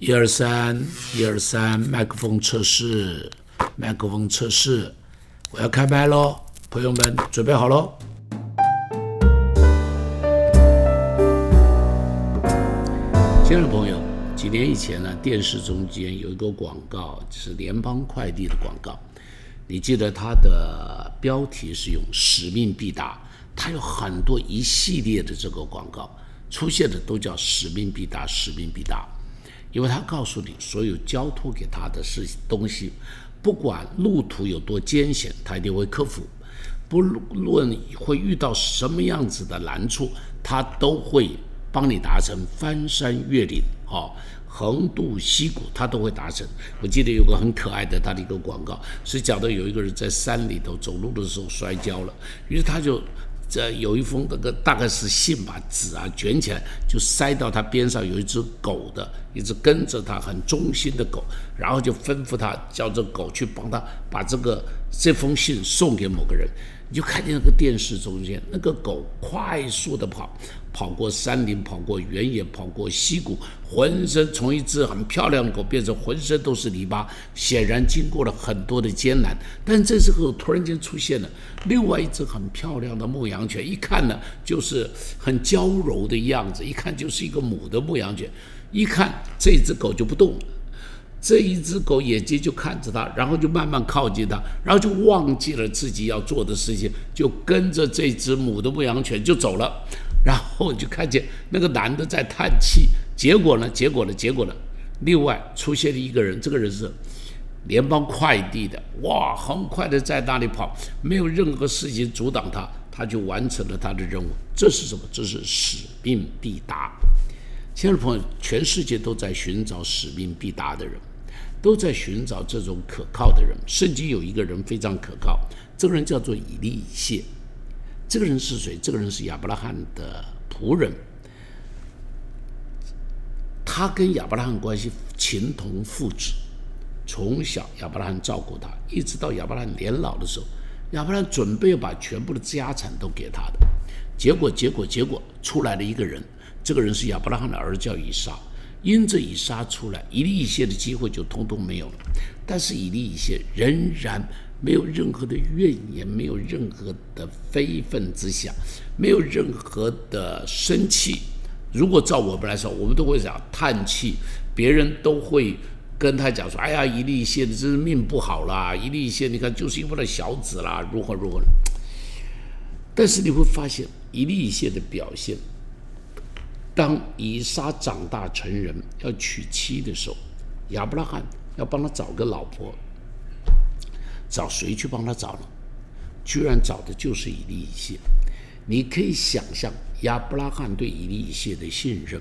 一二三，一二三，麦克风测试，麦克风测试，我要开麦喽，朋友们准备好喽。亲爱的朋友，几年以前呢，电视中间有一个广告，是联邦快递的广告，你记得它的标题是用“使命必达”，它有很多一系列的这个广告出现的都叫“使命必达”，使命必达。因为他告诉你，所有交托给他的事东西，不管路途有多艰险，他一定会克服；不论会遇到什么样子的难处，他都会帮你达成。翻山越岭，哈，横渡溪谷，他都会达成。我记得有个很可爱的他的一个广告，是讲的有一个人在山里头走路的时候摔跤了，于是他就。这有一封那个大概是信吧，纸啊卷起来就塞到他边上，有一只狗的，一只跟着他很忠心的狗，然后就吩咐他叫这狗去帮他把这个这封信送给某个人。你就看见那个电视中间，那个狗快速的跑，跑过山林，跑过原野，跑过溪谷，浑身从一只很漂亮的狗变成浑身都是泥巴，显然经过了很多的艰难。但这时候突然间出现了另外一只很漂亮的牧羊犬，一看呢就是很娇柔的样子，一看就是一个母的牧羊犬，一看这只狗就不动了。这一只狗眼睛就看着它，然后就慢慢靠近它，然后就忘记了自己要做的事情，就跟着这只母的牧羊犬就走了。然后就看见那个男的在叹气。结果呢？结果呢？结果呢？另外出现了一个人，这个人是联邦快递的，哇，很快的在那里跑，没有任何事情阻挡他，他就完成了他的任务。这是什么？这是使命必达。亲爱的朋友，全世界都在寻找使命必达的人。都在寻找这种可靠的人。圣经有一个人非常可靠，这个人叫做以利以谢。这个人是谁？这个人是亚伯拉罕的仆人。他跟亚伯拉罕关系情同父子，从小亚伯拉罕照顾他，一直到亚伯拉罕年老的时候，亚伯拉罕准备把全部的家产都给他的。结果，结果，结果出来了一个人，这个人是亚伯拉罕的儿子，叫以撒。因着以撒出来，以利以谢的机会就通通没有了。但是以利以谢仍然没有任何的怨言，没有任何的非分之想，没有任何的生气。如果照我们来说，我们都会讲叹气，别人都会跟他讲说：“哎呀，以利以谢的真是命不好啦！以利以谢，你看就是因为那小子啦，如何如何。”但是你会发现，以利以谢的表现。当以撒长大成人要娶妻的时候，亚伯拉罕要帮他找个老婆，找谁去帮他找呢？居然找的就是以利以谢。你可以想象亚伯拉罕对以利以谢的信任，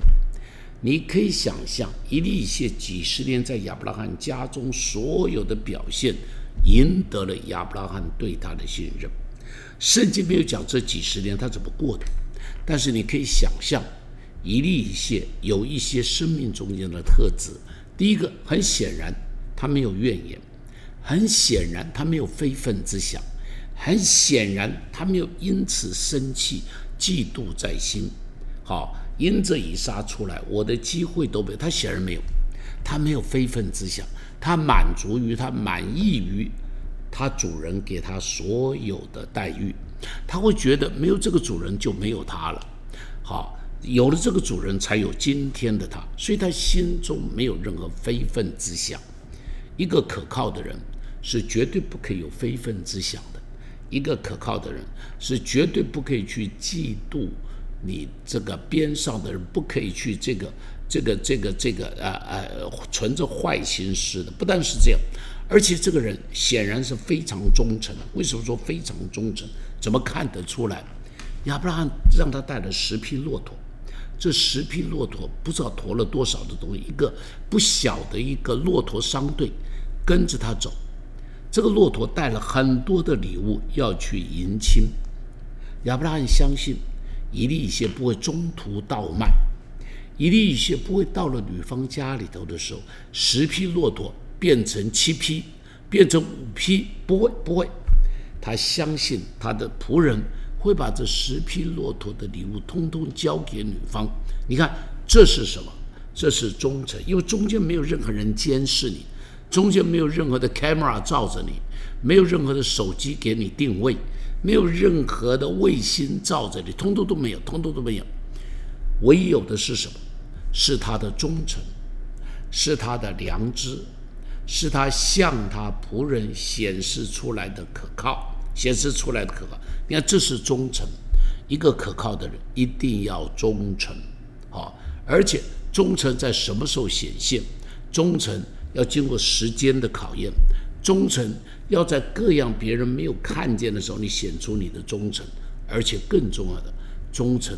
你可以想象以利以谢几十年在亚伯拉罕家中所有的表现，赢得了亚伯拉罕对他的信任。圣经没有讲这几十年他怎么过的，但是你可以想象。一利一谢有一些生命中间的特质。第一个，很显然他没有怨言；很显然他没有非分之想；很显然他没有因此生气、嫉妒在心。好，因这一杀出来，我的机会都没有。他显然没有，他没有非分之想，他满足于他满意于他主人给他所有的待遇，他会觉得没有这个主人就没有他了。好。有了这个主人，才有今天的他，所以他心中没有任何非分之想。一个可靠的人是绝对不可以有非分之想的。一个可靠的人是绝对不可以去嫉妒你这个边上的人，不可以去这个这个这个这个呃呃存着坏心思的。不但是这样，而且这个人显然是非常忠诚。为什么说非常忠诚？怎么看得出来？亚伯拉罕让他带了十匹骆驼。这十匹骆驼不知道驮了多少的东西，一个不小的一个骆驼商队跟着他走。这个骆驼带了很多的礼物要去迎亲。亚伯拉罕相信以利以谢不会中途倒卖，以利以谢不会到了女方家里头的时候，十匹骆驼变成七匹，变成五匹，不会不会。他相信他的仆人。会把这十匹骆驼的礼物通通交给女方。你看，这是什么？这是忠诚，因为中间没有任何人监视你，中间没有任何的 camera 照着你，没有任何的手机给你定位，没有任何的卫星照着你，通通都没有，通通都没有。唯有的是什么？是他的忠诚，是他的良知，是他向他仆人显示出来的可靠，显示出来的可靠。你看，这是忠诚。一个可靠的人一定要忠诚，好，而且忠诚在什么时候显现？忠诚要经过时间的考验，忠诚要在各样别人没有看见的时候，你显出你的忠诚，而且更重要的，忠诚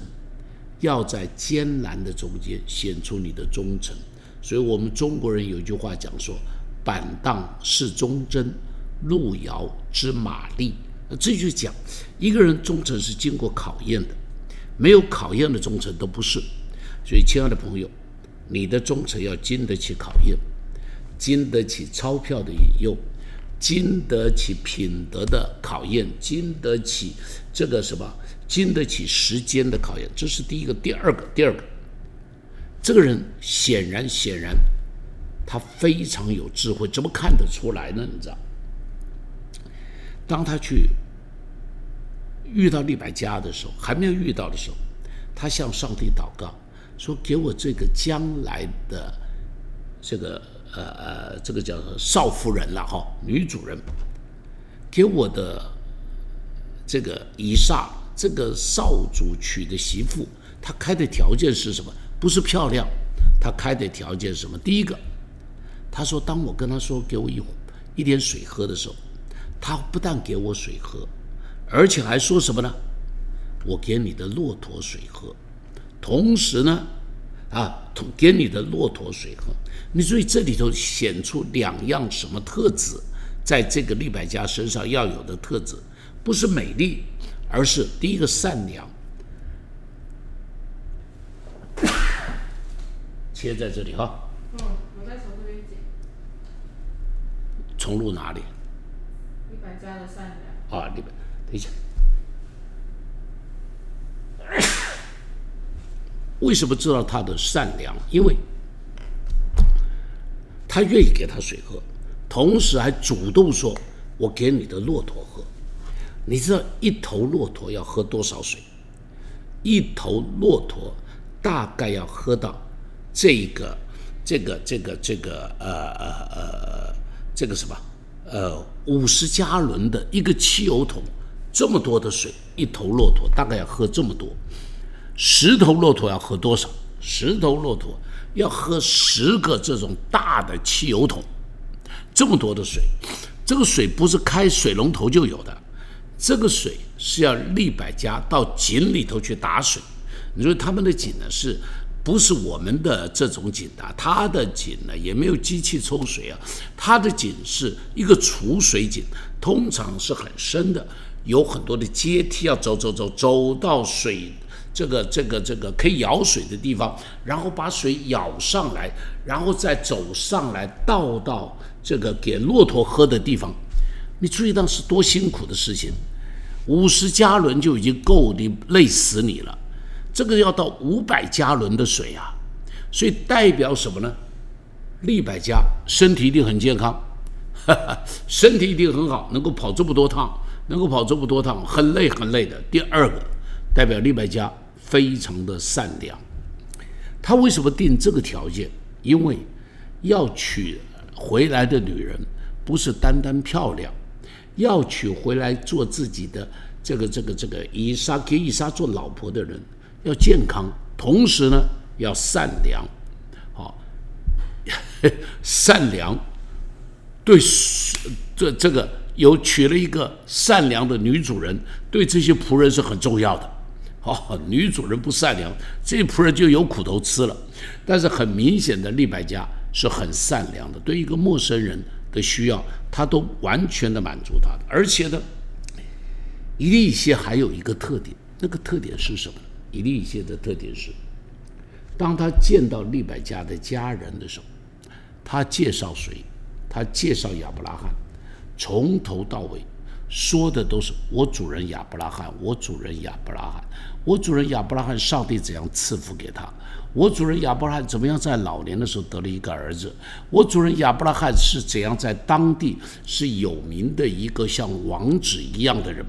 要在艰难的中间显出你的忠诚。所以，我们中国人有一句话讲说：“板荡是忠贞，路遥知马力。”这就讲，一个人忠诚是经过考验的，没有考验的忠诚都不是。所以，亲爱的朋友，你的忠诚要经得起考验，经得起钞票的引诱，经得起品德的考验，经得起这个什么，经得起时间的考验。这是第一个，第二个，第二个，这个人显然显然，他非常有智慧，怎么看得出来呢？你知道？当他去遇到利百加的时候，还没有遇到的时候，他向上帝祷告说：“给我这个将来的这个呃呃，这个叫少夫人了哈，女主人，给我的这个以撒这个少主娶的媳妇，她开的条件是什么？不是漂亮，她开的条件是什么？第一个，他说，当我跟他说给我一一点水喝的时候。”他不但给我水喝，而且还说什么呢？我给你的骆驼水喝，同时呢，啊，给你的骆驼水喝。你所以这里头显出两样什么特质，在这个利百家身上要有的特质，不是美丽，而是第一个善良。切在这里哈。嗯，我在从这边剪。重录哪里？家的善良啊！你们等一下，为什么知道他的善良？因为他愿意给他水喝，同时还主动说：“我给你的骆驼喝。”你知道一头骆驼要喝多少水？一头骆驼大概要喝到这个、这个、这个、这个呃呃呃这个什么？呃，五十加仑的一个汽油桶，这么多的水，一头骆驼大概要喝这么多。十头骆驼要喝多少？十头骆驼要喝十个这种大的汽油桶，这么多的水。这个水不是开水龙头就有的，这个水是要利百家到井里头去打水。你说他们的井呢是？不是我们的这种井啊，他的井呢也没有机器抽水啊，他的井是一个储水井，通常是很深的，有很多的阶梯要走走走走到水这个这个这个可以舀水的地方，然后把水舀上来，然后再走上来倒到这个给骆驼喝的地方。你注意到是多辛苦的事情，五十加仑就已经够你累死你了。这个要到五百加仑的水啊，所以代表什么呢？利百加身体一定很健康，哈 哈身体一定很好，能够跑这么多趟，能够跑这么多趟，很累很累的。第二个，代表利百家非常的善良。他为什么定这个条件？因为要娶回来的女人不是单单漂亮，要娶回来做自己的这个这个这个伊莎给伊莎做老婆的人。要健康，同时呢要善良，好，善良，对这这个有娶了一个善良的女主人，对这些仆人是很重要的。哦，女主人不善良，这仆人就有苦头吃了。但是很明显的，利百家是很善良的，对一个陌生人的需要，他都完全的满足他的。而且呢，一利些还有一个特点，那个特点是什么？以利谢的特点是，当他见到利百加的家人的时候，他介绍谁？他介绍亚伯拉罕，从头到尾说的都是我主人亚伯拉罕，我主人亚伯拉罕，我主人亚伯拉罕，上帝怎样赐福给他？我主人亚伯拉罕怎么样在老年的时候得了一个儿子？我主人亚伯拉罕是怎样在当地是有名的一个像王子一样的人？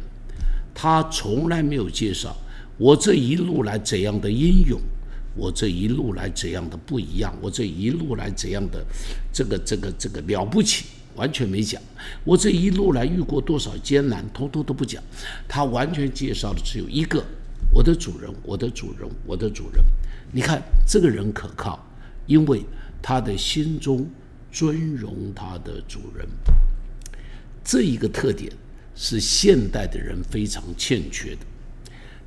他从来没有介绍我这一路来怎样的英勇，我这一路来怎样的不一样，我这一路来怎样的这个这个这个了不起，完全没讲。我这一路来遇过多少艰难，通通都不讲。他完全介绍的只有一个：我的主人，我的主人，我的主人。你看这个人可靠，因为他的心中尊荣他的主人。这一个特点。是现代的人非常欠缺的。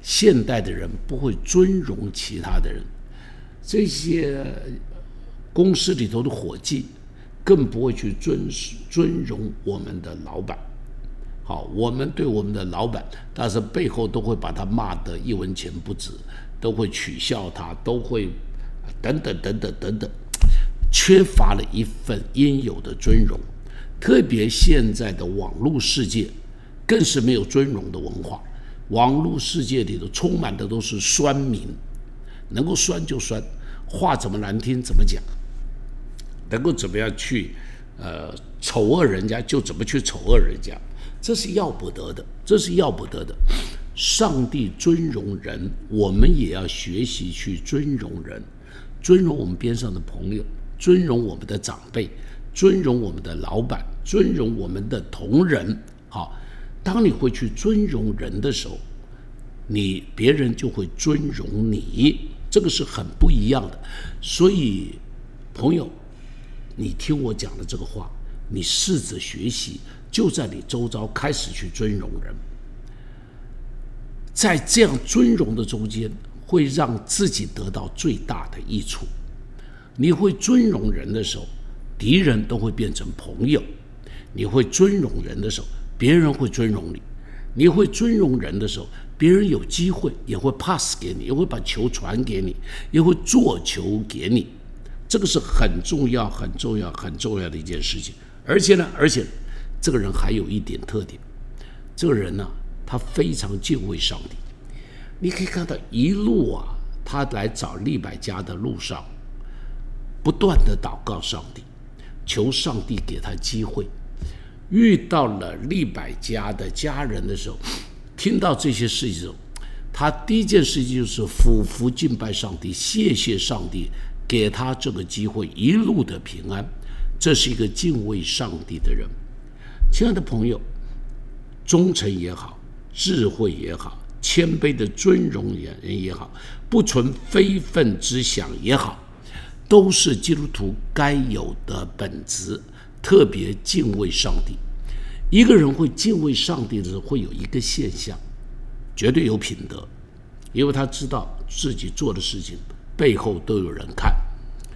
现代的人不会尊荣其他的人，这些公司里头的伙计更不会去尊尊荣我们的老板。好，我们对我们的老板，但是背后都会把他骂得一文钱不值，都会取笑他，都会等等等等等等，缺乏了一份应有的尊荣。特别现在的网络世界。更是没有尊荣的文化，网络世界里头充满的都是酸民，能够酸就酸，话怎么难听怎么讲，能够怎么样去呃丑恶人家就怎么去丑恶人家，这是要不得的，这是要不得的。上帝尊荣人，我们也要学习去尊荣人，尊荣我们边上的朋友，尊荣我们的长辈，尊荣我们的老板，尊荣我们的同仁，好。当你会去尊荣人的时候，你别人就会尊荣你，这个是很不一样的。所以，朋友，你听我讲的这个话，你试着学习，就在你周遭开始去尊荣人，在这样尊荣的中间，会让自己得到最大的益处。你会尊荣人的时候，敌人都会变成朋友；你会尊荣人的时候。别人会尊荣你，你会尊荣人的时候，别人有机会也会 pass 给你，也会把球传给你，也会做球给你。这个是很重要、很重要、很重要的一件事情。而且呢，而且这个人还有一点特点，这个人呢，他非常敬畏上帝。你可以看到一路啊，他来找利百家的路上，不断的祷告上帝，求上帝给他机会。遇到了利百家的家人的时候，听到这些事情，他第一件事情就是俯伏敬拜上帝，谢谢上帝给他这个机会，一路的平安。这是一个敬畏上帝的人。亲爱的朋友，忠诚也好，智慧也好，谦卑的尊荣人也好，不存非分之想也好，都是基督徒该有的本质。特别敬畏上帝，一个人会敬畏上帝的时候，会有一个现象，绝对有品德，因为他知道自己做的事情背后都有人看，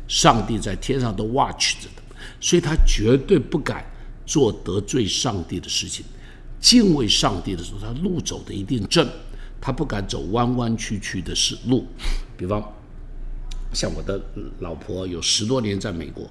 上帝在天上都 watch 着的，所以他绝对不敢做得罪上帝的事情。敬畏上帝的时候，他路走的一定正，他不敢走弯弯曲曲的是路。比方，像我的老婆有十多年在美国。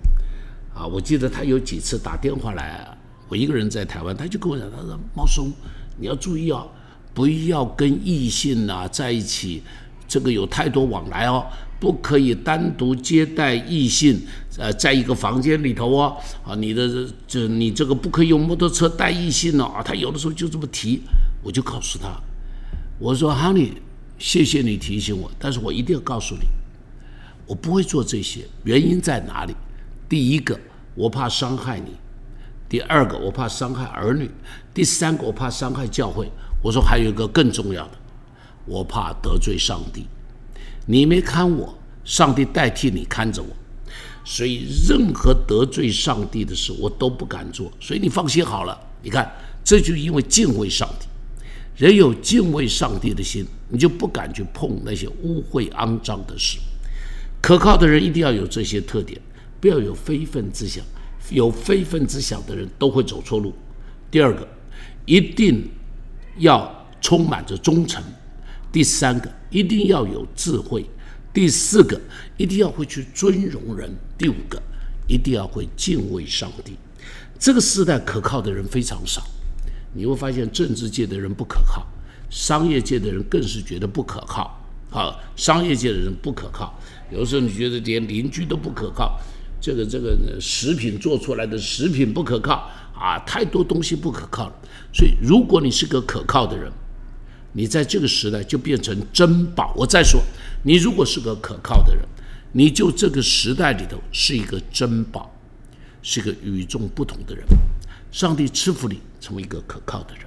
啊，我记得她有几次打电话来，我一个人在台湾，他就跟我讲，他说：“茂松，你要注意哦，不要跟异性啊在一起，这个有太多往来哦，不可以单独接待异性，呃，在一个房间里头哦，啊，你的这你这个不可以用摩托车带异性哦。”啊，他有的时候就这么提，我就告诉他，我说：“Honey，谢谢你提醒我，但是我一定要告诉你，我不会做这些，原因在哪里？”第一个，我怕伤害你；第二个，我怕伤害儿女；第三个，我怕伤害教会。我说还有一个更重要的，我怕得罪上帝。你没看我，上帝代替你看着我，所以任何得罪上帝的事，我都不敢做。所以你放心好了。你看，这就因为敬畏上帝。人有敬畏上帝的心，你就不敢去碰那些污秽肮脏的事。可靠的人一定要有这些特点。不要有非分之想，有非分之想的人都会走错路。第二个，一定要充满着忠诚；第三个，一定要有智慧；第四个，一定要会去尊荣人；第五个，一定要会敬畏上帝。这个时代可靠的人非常少，你会发现政治界的人不可靠，商业界的人更是觉得不可靠。啊，商业界的人不可靠，有时候你觉得连邻居都不可靠，这个这个食品做出来的食品不可靠啊，太多东西不可靠了。所以，如果你是个可靠的人，你在这个时代就变成珍宝。我再说，你如果是个可靠的人，你就这个时代里头是一个珍宝，是个与众不同的人。上帝赐福你成为一个可靠的人。